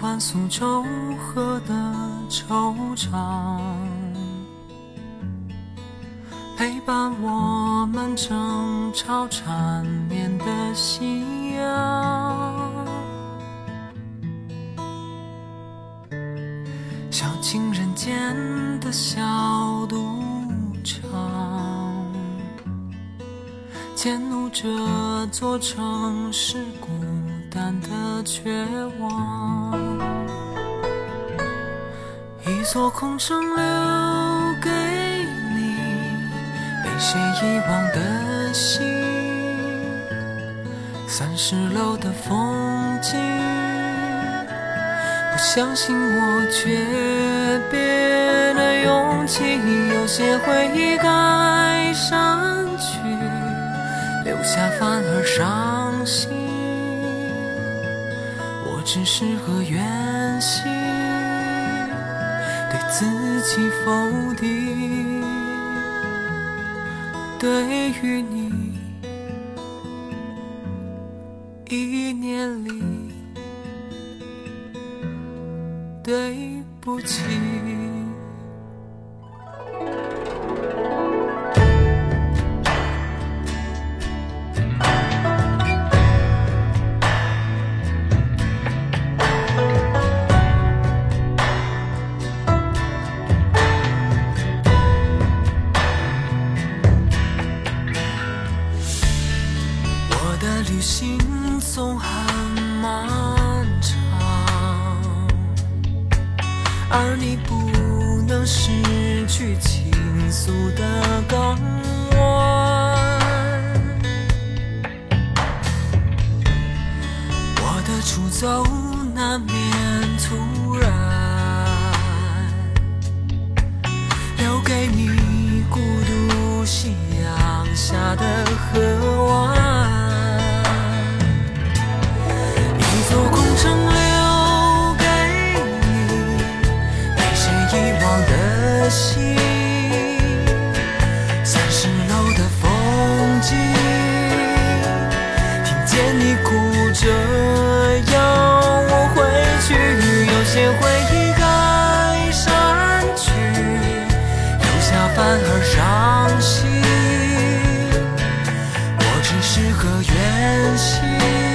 几碗苏州河的惆怅，陪伴我们争吵缠绵的夕阳，小情人间的小赌场，迁怒这座城市孤单的绝望。一座空城留给你，被谁遗忘的心？三十楼的风景，不相信我诀别的勇气。有些回忆该删去，留下反而伤心。我只适合远行，自己否定。对于你，一年里，对不起。的旅行总很漫长，而你不能失去倾诉的港湾。我的出走难免突然，留给你孤独夕阳下的河远行，